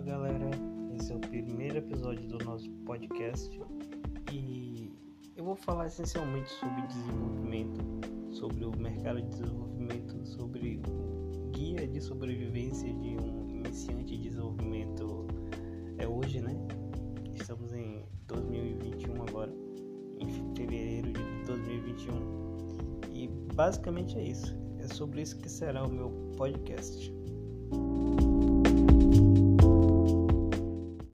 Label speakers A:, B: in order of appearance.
A: galera esse é o primeiro episódio do nosso podcast e eu vou falar essencialmente sobre desenvolvimento, sobre o mercado de desenvolvimento, sobre o guia de sobrevivência de um iniciante de desenvolvimento. É hoje, né? Estamos em 2021 agora, em fevereiro de 2021. E basicamente é isso. É sobre isso que será o meu podcast.